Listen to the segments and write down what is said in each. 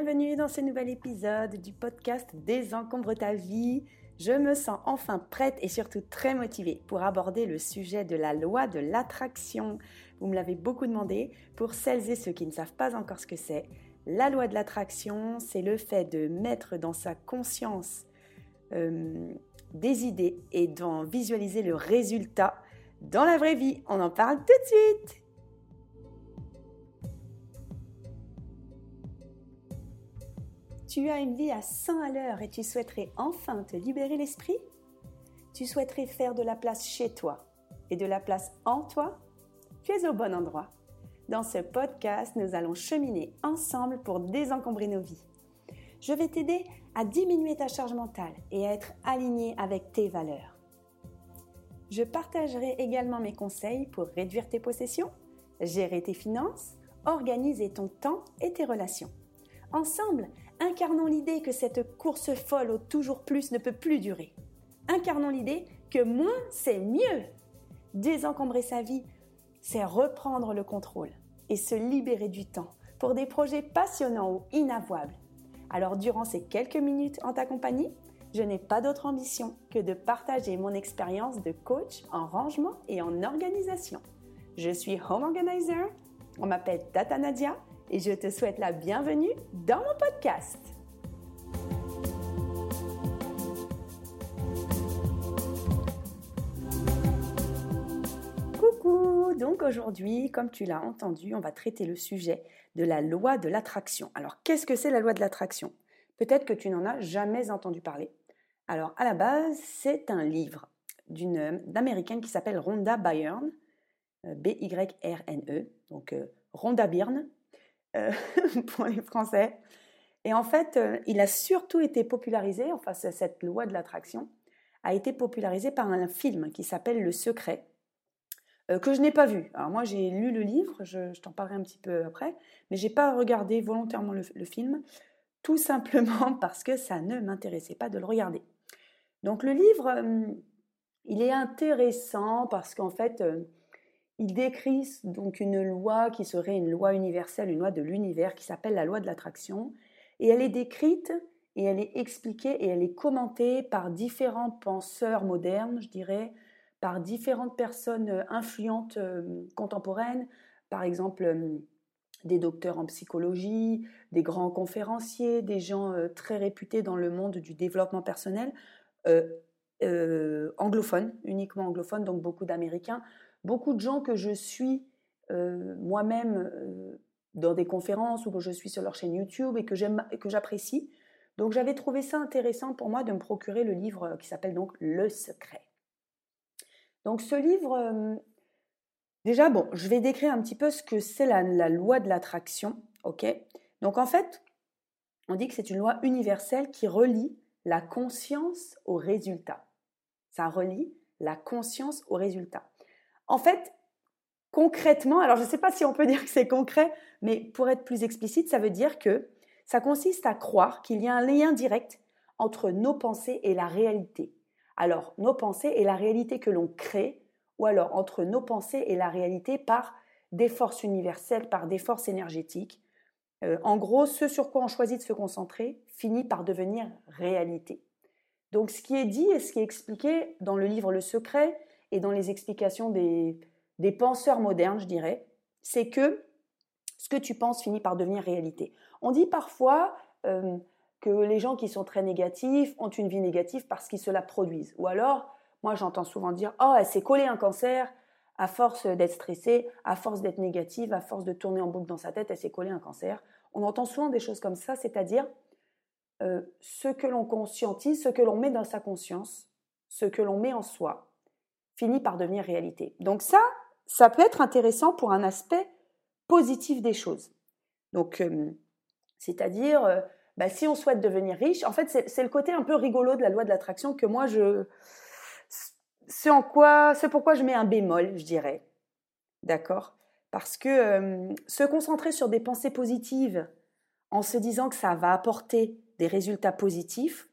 bienvenue dans ce nouvel épisode du podcast Désencombre ta vie. Je me sens enfin prête et surtout très motivée pour aborder le sujet de la loi de l'attraction. Vous me l'avez beaucoup demandé. Pour celles et ceux qui ne savent pas encore ce que c'est, la loi de l'attraction, c'est le fait de mettre dans sa conscience euh, des idées et d'en visualiser le résultat dans la vraie vie. On en parle tout de suite. Tu as une vie à 100 à l'heure et tu souhaiterais enfin te libérer l'esprit? Tu souhaiterais faire de la place chez toi et de la place en toi? Tu es au bon endroit. Dans ce podcast, nous allons cheminer ensemble pour désencombrer nos vies. Je vais t'aider à diminuer ta charge mentale et à être aligné avec tes valeurs. Je partagerai également mes conseils pour réduire tes possessions, gérer tes finances, organiser ton temps et tes relations. Ensemble, incarnons l'idée que cette course folle au toujours plus ne peut plus durer. Incarnons l'idée que moins, c'est mieux. Désencombrer sa vie, c'est reprendre le contrôle et se libérer du temps pour des projets passionnants ou inavouables. Alors durant ces quelques minutes en ta compagnie, je n'ai pas d'autre ambition que de partager mon expérience de coach en rangement et en organisation. Je suis home organizer, on m'appelle Tata Nadia et je te souhaite la bienvenue dans mon podcast. Coucou, donc aujourd'hui, comme tu l'as entendu, on va traiter le sujet de la loi de l'attraction. Alors qu'est-ce que c'est la loi de l'attraction? Peut-être que tu n'en as jamais entendu parler. Alors à la base, c'est un livre d'une d'américaine qui s'appelle Rhonda Byrne, euh, B-Y-R-N-E, donc euh, Rhonda Byrne, euh, pour les Français. Et en fait, euh, il a surtout été popularisé, enfin cette loi de l'attraction, a été popularisé par un film qui s'appelle Le Secret, euh, que je n'ai pas vu. Alors moi, j'ai lu le livre, je, t'en parlerai un petit peu après, mais j'ai pas regardé volontairement le, film, tout simplement parce que ça ne m'intéressait pas de le regarder. Donc le livre, il est intéressant parce qu'en fait, il décrit donc une loi qui serait une loi universelle, une loi de l'univers qui s'appelle la loi de l'attraction. Et elle est décrite et elle est expliquée et elle est commentée par différents penseurs modernes, je dirais, par différentes personnes euh, influentes euh, contemporaines, par exemple euh, des docteurs en psychologie, des grands conférenciers, des gens très réputés dans le monde du développement personnel, anglophones, uniquement anglophones, donc beaucoup d'Américains, beaucoup de gens que je suis euh, moi-même euh, dans des conférences ou que je suis sur leur chaîne YouTube et que j'aime que j'apprécie. Donc j'avais trouvé ça intéressant pour moi de me procurer le livre euh, qui s'appelle donc Le Secret. Donc ce livre, déjà bon, je vais décrire un petit peu ce que c'est la, la loi de l'attraction, ok? Donc en fait, on dit que c'est une loi universelle qui relie la conscience au résultat. Ça relie la conscience au résultat. En fait, concrètement, alors je ne sais pas si on peut dire que c'est concret, mais pour être plus explicite, ça veut dire que ça consiste à croire qu'il y a un lien direct entre nos pensées et la réalité. Alors, nos pensées et la réalité que l'on crée, ou alors entre nos pensées et la réalité par des forces universelles, par des forces énergétiques. Euh, en gros, ce sur quoi on choisit de se concentrer finit par devenir réalité. Donc, ce qui est dit et ce qui est expliqué dans le livre Le Secret, et dans les explications des, penseurs modernes, je dirais, c'est que ce que tu penses finit par devenir réalité. On dit parfois euh, que les gens qui sont très négatifs ont une vie négative parce qu'ils se la produisent. Ou alors, moi j'entends souvent dire Oh, elle s'est collée un cancer à force d'être stressée, à force d'être négative, à force de tourner en boucle dans sa tête, elle s'est collée un cancer. On entend souvent des choses comme ça, c'est-à-dire euh, ce que l'on conscientise, ce que l'on met dans sa conscience, ce que l'on met en soi, finit par devenir réalité. Donc ça, ça peut être intéressant pour un aspect positif des choses. Donc, euh, c'est-à-dire, euh, bah, si on souhaite devenir riche, en fait, c'est le côté un peu rigolo de la loi de l'attraction que moi, je, c'est en quoi, c'est pourquoi je mets un bémol, je dirais. D'accord? Parce que euh, se concentrer sur des pensées positives en se disant que ça va apporter des résultats positifs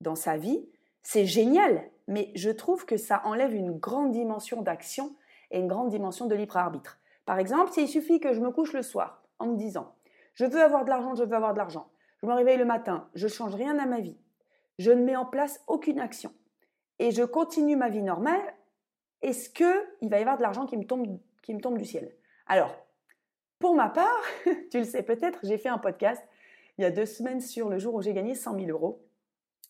dans sa vie, c'est génial mais je trouve que ça enlève une grande dimension d'action et une grande dimension de libre arbitre. Par exemple, s'il suffit que je me couche le soir en me disant je veux avoir de l'argent, je veux avoir de l'argent. je me réveille le matin, je ne change rien à ma vie, je ne mets en place aucune action et je continue ma vie normale, est-ce qu'il va y avoir de l'argent qui, me tombe, qui me tombe du ciel? Alors, pour ma part, tu le sais peut-être, j'ai fait un podcast il y a deux semaines sur le jour où j'ai gagné 100 000 euros.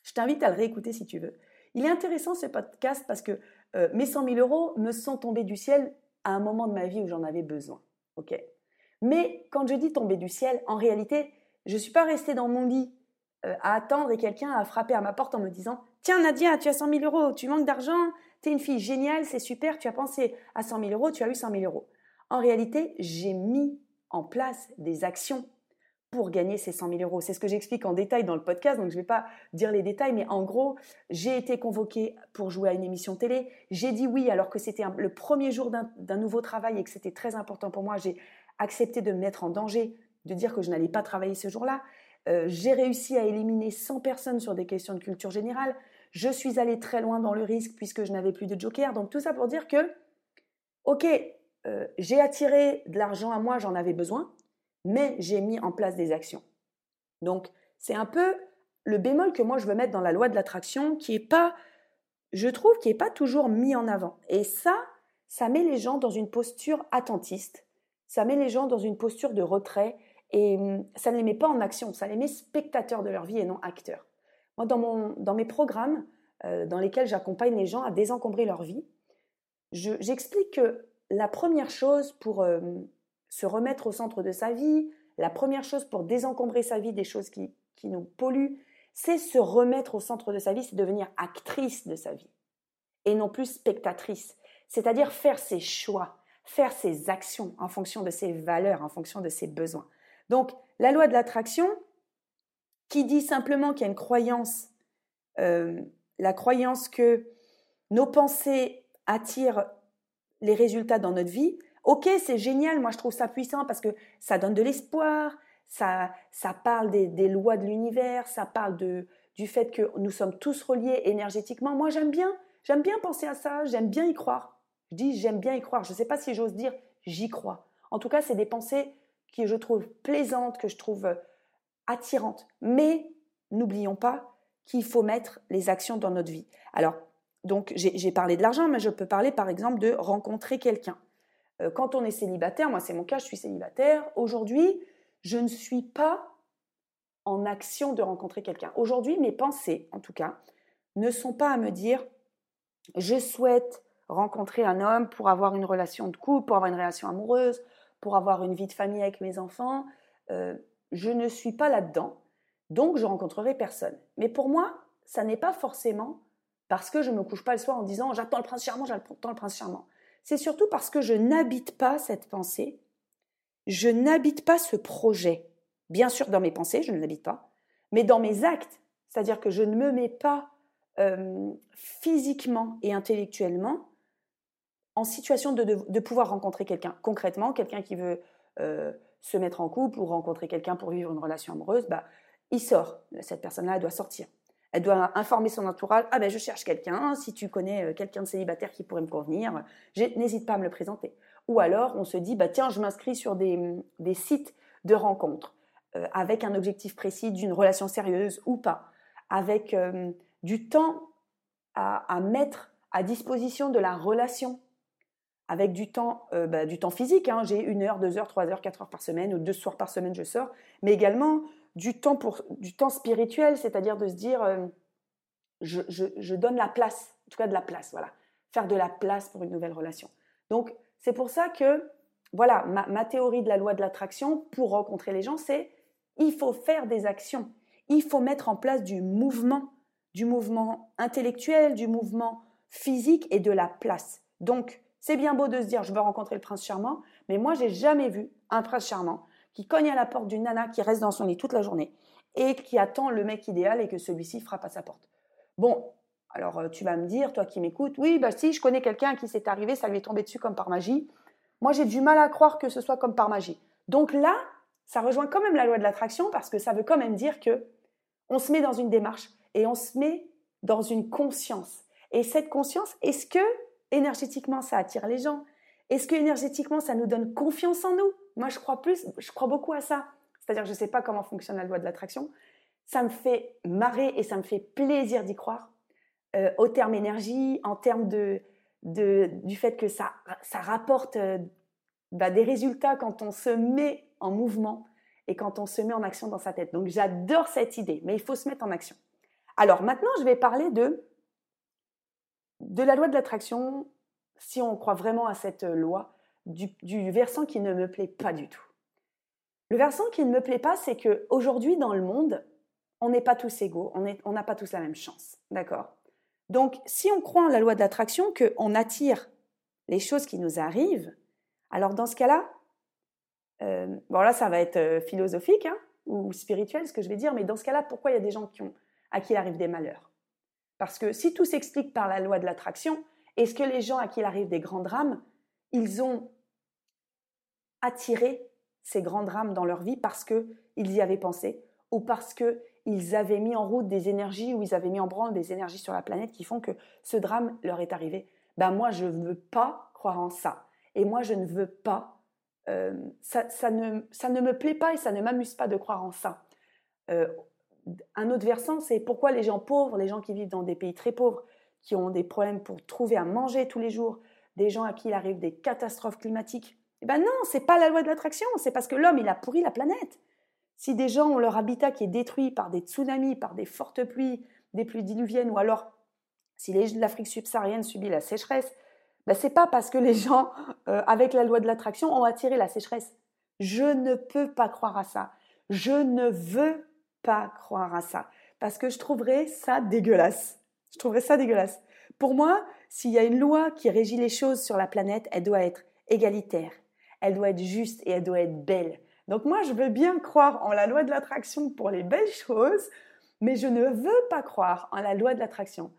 Je t'invite à le réécouter si tu veux. Il est intéressant ce podcast parce que euh, mes 100 000 euros me sont tombés du ciel à un moment de ma vie où j'en avais besoin. Mais quand je dis tomber du ciel, en réalité, je ne suis pas restée dans mon lit euh, à attendre et quelqu'un a frappé à ma porte en me disant Tiens Nadia, tu as 100 000 euros, tu manques d'argent, tu es une fille géniale, c'est super, tu as pensé à 100 000 euros, tu as eu 100 000 euros. En réalité, j'ai mis en place des actions pour gagner ces 100 000 euros. C'est ce que j'explique en détail dans le podcast, donc je ne vais pas dire les détails, mais en gros, j'ai été convoquée pour jouer à une émission télé. J'ai dit oui alors que c'était le premier jour d'un nouveau travail et que c'était très important pour moi. J'ai accepté de me mettre en danger, de dire que je n'allais pas travailler ce jour-là. Euh, j'ai réussi à éliminer 100 personnes sur des questions de culture générale. Je suis allée très loin dans le risque puisque je n'avais plus de joker. Donc tout ça pour dire que, ok, euh, j'ai attiré de l'argent à moi, j'en avais besoin, mais j'ai mis en place des actions. Donc c'est un peu le bémol que moi je veux mettre dans la loi de l'attraction qui est pas, je trouve, qui est pas toujours mis en avant. Et ça, ça met les gens dans une posture attentiste, ça met les gens dans une posture de retrait et hum, ça ne les met pas en action, ça les met spectateurs de leur vie et non acteurs. Moi, dans, mon, dans mes programmes euh, dans lesquels j'accompagne les gens à désencombrer leur vie, j'explique que la première chose pour euh, se remettre au centre de sa vie, la première chose pour désencombrer sa vie des choses qui, qui nous polluent, c'est se remettre au centre de sa vie, c'est devenir actrice de sa vie et non plus spectatrice. C'est-à-dire faire ses choix, faire ses actions en fonction de ses valeurs, en fonction de ses besoins. Donc, la loi de l'attraction, qui dit simplement qu'il y a une croyance, euh, la croyance que nos pensées attirent les résultats dans notre vie, ok, c'est génial, moi je trouve ça puissant parce que ça donne de l'espoir, ça, ça parle des, lois de l'univers, ça parle du fait que nous sommes tous reliés énergétiquement. Moi j'aime bien, j'aime bien penser à ça, j'aime bien y croire. Je dis j'aime bien y croire, je ne sais pas si j'ose dire j'y crois. En tout cas, c'est des pensées que je trouve plaisantes, que je trouve euh, attirantes. Mais n'oublions pas qu'il faut mettre les actions dans notre vie. Alors, donc j'ai parlé de l'argent, mais je peux parler par exemple de rencontrer quelqu'un. Euh, quand on est célibataire, moi c'est mon cas, je suis célibataire. Aujourd'hui, je ne suis pas en action de rencontrer quelqu'un. Aujourd'hui, mes pensées, en tout cas, ne sont pas à me dire je souhaite rencontrer un homme pour avoir une relation de couple, pour avoir une relation amoureuse, pour avoir une vie de famille avec mes enfants. Euh, je ne suis pas là-dedans, donc je rencontrerai personne. Mais pour moi, ça n'est pas forcément parce que je ne me couche pas le soir en disant j'attends le prince charmant, j'attends le prince charmant. C'est surtout parce que je n'habite pas cette pensée, je n'habite pas ce projet. Bien sûr, dans mes pensées, je ne l'habite pas, mais dans mes actes, c'est-à-dire que je ne me mets pas euh, physiquement et intellectuellement en situation de, pouvoir rencontrer quelqu'un. Concrètement, quelqu'un qui veut euh, se mettre en couple ou rencontrer quelqu'un pour vivre une relation amoureuse, bah, il sort. Cette personne-là, doit sortir. Elle doit informer son entourage. Ah ben, je cherche quelqu'un. Si tu connais euh, quelqu'un de célibataire qui pourrait me convenir, n'hésite pas à me le présenter. Ou alors, on se dit, bah, tiens, je m'inscris sur des, sites de rencontres euh, avec un objectif précis d'une relation sérieuse ou pas, avec du temps à, mettre à disposition de la relation avec du temps, euh, bah, du temps physique. Hein. J'ai une heure, deux heures, trois heures, quatre heures par semaine, ou deux soirs par semaine, je sors, mais également du temps, pour, du temps spirituel, c'est-à-dire de se dire, euh, je, je, donne la place, en tout cas de la place, voilà. Faire de la place pour une nouvelle relation. Donc, c'est pour ça que, voilà, ma, ma théorie de la loi de l'attraction pour rencontrer les gens, c'est il faut faire des actions, il faut mettre en place du mouvement, du mouvement intellectuel, du mouvement physique et de la place. Donc, c'est bien beau de se dire je veux rencontrer le prince charmant, mais moi j'ai jamais vu un prince charmant qui cogne à la porte d'une nana qui reste dans son lit toute la journée et qui attend le mec idéal et que celui-ci frappe à sa porte. Bon, alors euh, tu vas me dire, toi qui m'écoutes, oui, bah si, je connais quelqu'un qui s'est arrivé, ça lui est tombé dessus comme par magie. Moi j'ai du mal à croire que ce soit comme par magie. Donc là, ça rejoint quand même la loi de l'attraction parce que ça veut quand même dire que on se met dans une démarche et on se met dans une conscience. Et cette conscience, est-ce que énergétiquement, ça attire les gens? Est-ce que énergétiquement, ça nous donne confiance en nous? Moi, je crois plus, je crois beaucoup à ça. C'est-à-dire je ne sais pas comment fonctionne la loi de l'attraction, ça me fait marrer et ça me fait plaisir d'y croire. Euh, au terme énergie, en termes de, du fait que ça, rapporte euh, bah, des résultats quand on se met en mouvement et quand on se met en action dans sa tête. Donc j'adore cette idée, mais il faut se mettre en action. Alors maintenant, je vais parler de la loi de l'attraction, si on croit vraiment à cette loi, du, versant qui ne me plaît pas du tout. Le versant qui ne me plaît pas, c'est qu'aujourd'hui dans le monde, on n'est pas tous égaux, on n'a pas tous la même chance. D'accord? Donc, si on croit en la loi de l'attraction, qu'on attire les choses qui nous arrivent, alors dans ce cas-là, euh, bon là ça va être euh, philosophique hein, ou spirituel ce que je vais dire, mais dans ce cas-là, pourquoi il y a des gens qui ont, à qui il arrive des malheurs? Parce que si tout s'explique par la loi de l'attraction, est-ce que les gens à qui il arrive des grands drames, ils ont attiré ces grands drames dans leur vie parce qu'ils y avaient pensé ou parce qu'ils avaient mis en route des énergies ou ils avaient mis en branle des énergies sur la planète qui font que ce drame leur est arrivé? Ben moi, je ne veux pas croire en ça. Et moi, je ne veux pas. Euh, ça, ne, me plaît pas et ça ne m'amuse pas de croire en ça. Euh, un autre versant, c'est pourquoi les gens pauvres, les gens qui vivent dans des pays très pauvres, qui ont des problèmes pour trouver à manger tous les jours, des gens à qui il arrive des catastrophes climatiques, eh ben non, c'est pas la loi de l'attraction, c'est parce que l'homme, il a pourri la planète. Si des gens ont leur habitat qui est détruit par des tsunamis, par des fortes pluies, des pluies diluviennes, ou alors si l'Afrique subsaharienne subit la sécheresse, ben c'est pas parce que les gens, euh, avec la loi de l'attraction, ont attiré la sécheresse. Je ne peux pas croire à ça. Je ne veux pas croire à ça. Parce que je trouverais ça dégueulasse. Je trouverais ça dégueulasse. Pour moi, s'il y a une loi qui régit les choses sur la planète, elle doit être égalitaire, elle doit être juste et elle doit être belle. Donc moi, je veux bien croire en la loi de l'attraction pour les belles choses, mais je ne veux pas croire en la loi de l'attraction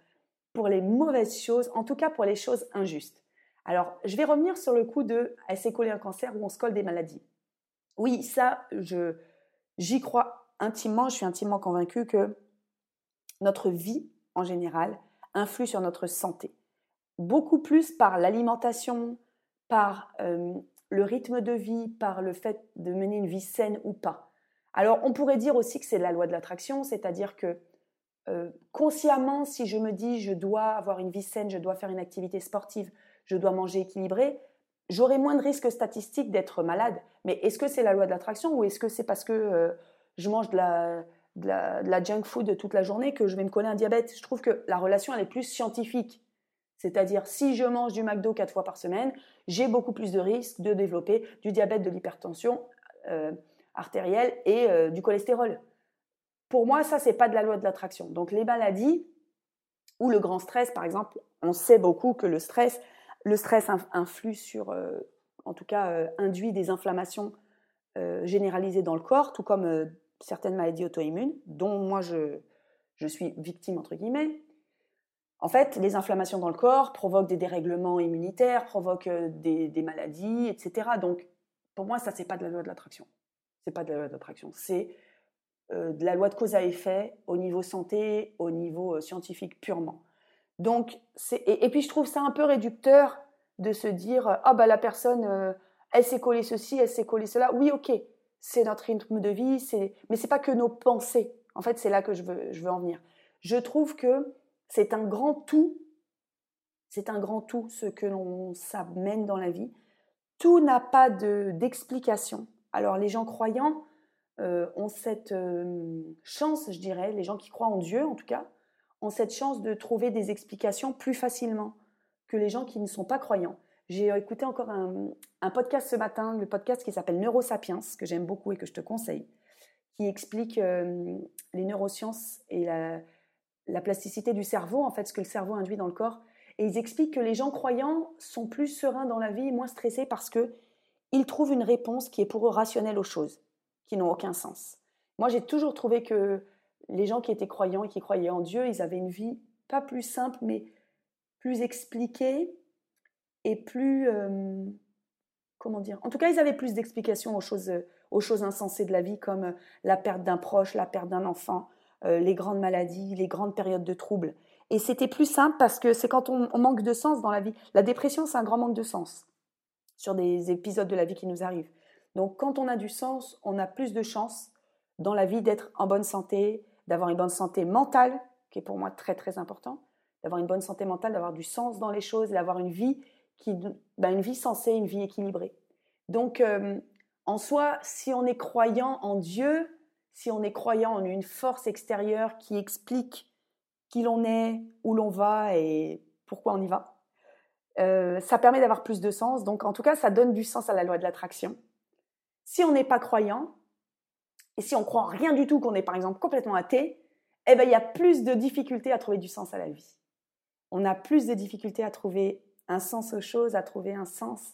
pour les mauvaises choses, en tout cas pour les choses injustes. Alors, je vais revenir sur le coup de elle s'est collée un cancer ou on se colle des maladies. Oui, ça, j'y crois intimement, je suis intimement convaincue que notre vie, en général, influe sur notre santé. Beaucoup plus par l'alimentation, par euh, le rythme de vie, par le fait de mener une vie saine ou pas. Alors on pourrait dire aussi que c'est la loi de l'attraction, c'est-à-dire que euh, consciemment, si je me dis je dois avoir une vie saine, je dois faire une activité sportive, je dois manger équilibré, j'aurai moins de risques statistiques d'être malade. Mais est-ce que c'est la loi de l'attraction ou est-ce que c'est parce que euh, je mange de la, de, la, junk food toute la journée que je vais me coller un diabète Je trouve que la relation, elle est plus scientifique. C'est-à-dire, si je mange du McDo quatre fois par semaine, j'ai beaucoup plus de risques de développer du diabète, de l'hypertension euh, artérielle et euh, du cholestérol. Pour moi, ça, c'est pas de la loi de l'attraction. Donc, les maladies ou le grand stress, par exemple, on sait beaucoup que le stress, le stress influe sur, euh, en tout cas, induit des inflammations généralisées dans le corps, tout comme certaines maladies auto-immunes, dont moi je, suis victime, entre guillemets. En fait, les inflammations dans le corps provoquent des dérèglements immunitaires, provoquent euh, des, maladies, etc. Donc, pour moi, ça, c'est pas de la loi de l'attraction. C'est pas de la loi de l'attraction. C'est euh, de la loi de cause à effet au niveau santé, au niveau euh, scientifique purement. Donc, et, et, puis je trouve ça un peu réducteur de se dire ah bah la personne elle s'est collée ceci, elle s'est collée cela. Oui, ok, c'est notre rythme de vie, c'est mais c'est pas que nos pensées. En fait, c'est là que je veux je veux en venir. Je trouve que c'est un grand tout. C'est un grand tout ce que l'on s'amène dans la vie. Tout n'a pas d'explication. Alors les gens croyants euh, ont cette euh, chance, je dirais, les gens qui croient en Dieu en tout cas, ont cette chance de trouver des explications plus facilement que les gens qui ne sont pas croyants. J'ai écouté encore un, podcast ce matin, le podcast qui s'appelle Neurosapiens, que j'aime beaucoup et que je te conseille, qui explique euh, les neurosciences et la, la plasticité du cerveau, en fait, ce que le cerveau induit dans le corps. Et ils expliquent que les gens croyants sont plus sereins dans la vie, moins stressés parce que ils trouvent une réponse qui est pour eux rationnelle aux choses, qui n'ont aucun sens. Moi, j'ai toujours trouvé que les gens qui étaient croyants et qui croyaient en Dieu, ils avaient une vie pas plus simple, mais plus expliquée et plus... Euh, comment dire En tout cas, ils avaient plus d'explications aux choses, aux choses insensées de la vie, comme la perte d'un proche, la perte d'un enfant, euh, les grandes maladies, les grandes périodes de troubles. Et c'était plus simple parce que c'est quand on, manque de sens dans la vie. La dépression, c'est un grand manque de sens sur des épisodes de la vie qui nous arrivent. Donc quand on a du sens, on a plus de chances dans la vie d'être en bonne santé, d'avoir une bonne santé mentale, qui est pour moi très très important, d'avoir une bonne santé mentale, d'avoir du sens dans les choses, d'avoir une vie ben, une vie sensée, une vie équilibrée. Donc, euh, en soi, si on est croyant en Dieu, si on est croyant en une force extérieure qui explique qui l'on est, où l'on va et pourquoi on y va, euh, ça permet d'avoir plus de sens. Donc, en tout cas, ça donne du sens à la loi de l'attraction. Si on n'est pas croyant, et si on croit rien du tout, qu'on est par exemple complètement athée, eh ben, il y a plus de difficultés à trouver du sens à la vie. On a plus de difficultés à trouver un sens aux choses, à trouver un sens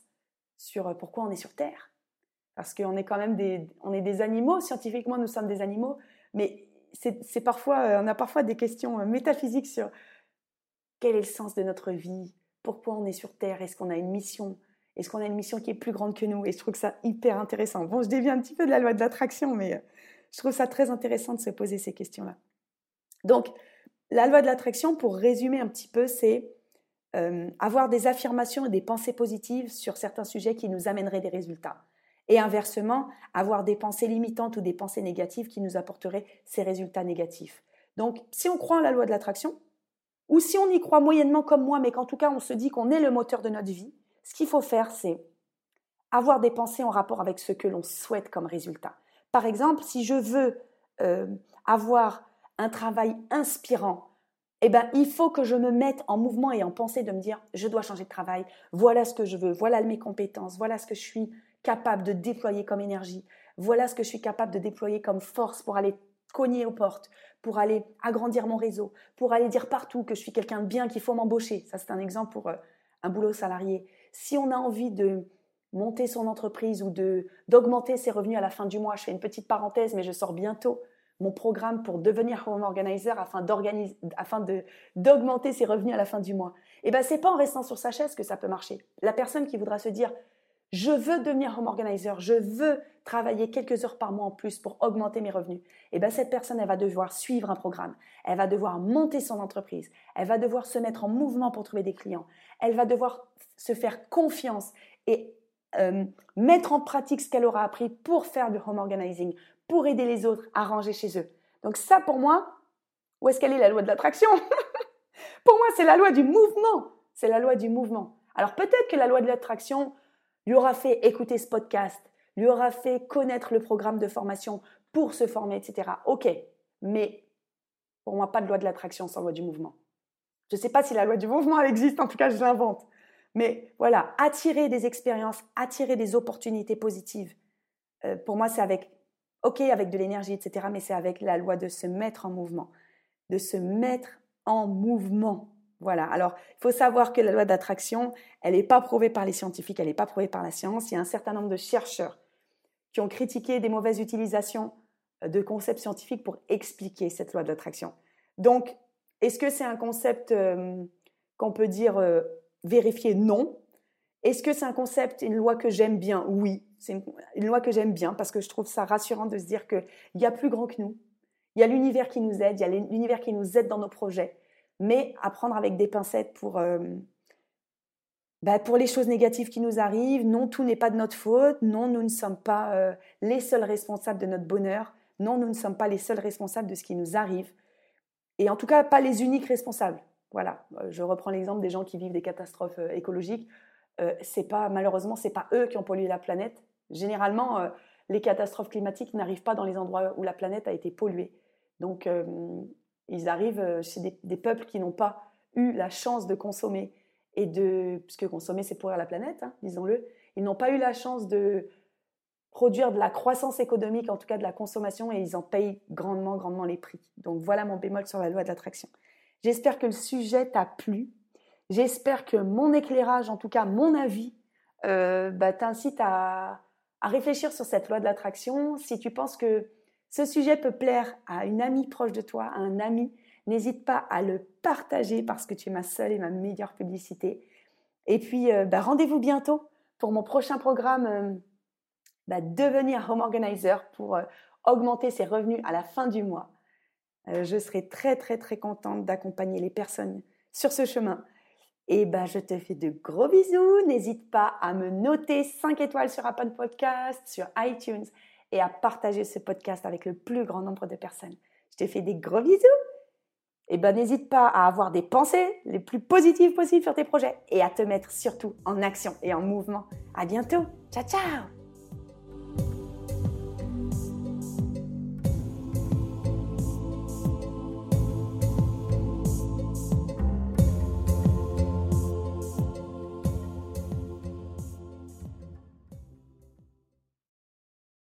sur euh, pourquoi on est sur Terre. Parce qu'on est quand même des, on est des animaux, scientifiquement nous sommes des animaux, mais c'est parfois, euh, on a parfois des questions euh, métaphysiques sur quel est le sens de notre vie, pourquoi on est sur Terre, est-ce qu'on a une mission, est-ce qu'on a une mission qui est plus grande que nous, et je trouve ça hyper intéressant. Bon, je dévie un petit peu de la loi de l'attraction, mais je trouve ça très intéressant de se poser ces questions-là. Donc, la loi de l'attraction, pour résumer un petit peu, c'est euh, avoir des affirmations et des pensées positives sur certains sujets qui nous amèneraient des résultats. Et inversement, avoir des pensées limitantes ou des pensées négatives qui nous apporteraient ces résultats négatifs. Donc, si on croit en la loi de l'attraction, ou si on y croit moyennement comme moi, mais qu'en tout cas on se dit qu'on est le moteur de notre vie, ce qu'il faut faire, c'est avoir des pensées en rapport avec ce que l'on souhaite comme résultat. Par exemple, si je veux euh, avoir un travail inspirant, eh ben, il faut que je me mette en mouvement et en pensée de me dire, je dois changer de travail, voilà ce que je veux, voilà mes compétences, voilà ce que je suis capable de déployer comme énergie, voilà ce que je suis capable de déployer comme force pour aller cogner aux portes, pour aller agrandir mon réseau, pour aller dire partout que je suis quelqu'un de bien, qu'il faut m'embaucher. Ça, c'est un exemple pour euh, un boulot salarié. Si on a envie de monter son entreprise ou d'augmenter ses revenus à la fin du mois, je fais une petite parenthèse, mais je sors bientôt mon programme pour devenir home organizer afin d'augmenter ses revenus à la fin du mois. Et eh ben pas en restant sur sa chaise que ça peut marcher. La personne qui voudra se dire je veux devenir home organizer, je veux travailler quelques heures par mois en plus pour augmenter mes revenus. Et eh ben cette personne elle va devoir suivre un programme, elle va devoir monter son entreprise, elle va devoir se mettre en mouvement pour trouver des clients, elle va devoir se faire confiance et euh, mettre en pratique ce qu'elle aura appris pour faire du home organizing, pour aider les autres à ranger chez eux. Donc ça, pour moi, où est-ce qu'elle est la loi de l'attraction? Pour moi, c'est la loi du mouvement. C'est la loi du mouvement. Alors peut-être que la loi de l'attraction lui aura fait écouter ce podcast, lui aura fait connaître le programme de formation pour se former, etc. Ok, mais pour moi, pas de loi de l'attraction sans loi du mouvement. Je ne sais pas si la loi du mouvement existe, en tout cas, je l'invente. Mais voilà, attirer des expériences, attirer des opportunités positives. Euh, pour moi, c'est avec ok avec de l'énergie, etc., mais c'est avec la loi de se mettre en mouvement, de se mettre en mouvement. Voilà. Alors, il faut savoir que la loi d'attraction, elle n'est pas prouvée par les scientifiques, elle n'est pas prouvée par la science. Il y a un certain nombre de chercheurs qui ont critiqué des mauvaises utilisations euh, de concepts scientifiques pour expliquer cette loi d'attraction. Donc, est-ce que c'est un concept euh, qu'on peut dire euh, vérifié? Non. Est-ce que c'est un concept, une loi que j'aime bien? Oui, c'est une, loi que j'aime bien parce que je trouve ça rassurant de se dire qu'il y a plus grand que nous. Il y a l'univers qui nous aide, il y a l'univers qui nous aide dans nos projets, mais à prendre avec des pincettes pour, euh, bah, pour les choses négatives qui nous arrivent. Non, tout n'est pas de notre faute. Non, nous ne sommes pas euh, les seuls responsables de notre bonheur. Non, nous ne sommes pas les seuls responsables de ce qui nous arrive. Et en tout cas, pas les uniques responsables. Voilà, euh, je reprends l'exemple des gens qui vivent des catastrophes écologiques. Euh, c'est pas malheureusement c'est pas eux qui ont pollué la planète. Généralement, euh, les catastrophes climatiques n'arrivent pas dans les endroits où la planète a été polluée. Donc, euh, ils arrivent chez des, peuples qui n'ont pas eu la chance de consommer et de, puisque consommer c'est pourrir la planète, hein, disons-le, ils n'ont pas eu la chance de produire de la croissance économique, en tout cas de la consommation, et ils en payent grandement, grandement les prix. Donc voilà mon bémol sur la loi de l'attraction. J'espère que le sujet t'a plu. J'espère que mon éclairage, en tout cas mon avis, euh, bah, t'incite à, réfléchir sur cette loi de l'attraction. Si tu penses que ce sujet peut plaire à une amie proche de toi, à un ami, n'hésite pas à le partager parce que tu es ma seule et ma meilleure publicité. Et puis, euh, bah, rendez-vous bientôt pour mon prochain programme euh, bah, Devenir Home Organizer pour augmenter ses revenus à la fin du mois. je serai très, très, très contente d'accompagner les personnes sur ce chemin. Et ben, je te fais de gros bisous. N'hésite pas à me noter 5 étoiles sur Apple Podcast, sur iTunes et à partager ce podcast avec le plus grand nombre de personnes. Je te fais des gros bisous. Et eh ben n'hésite pas à avoir des pensées les plus positives possibles sur tes projets et à te mettre surtout en action et en mouvement. À bientôt. Ciao ciao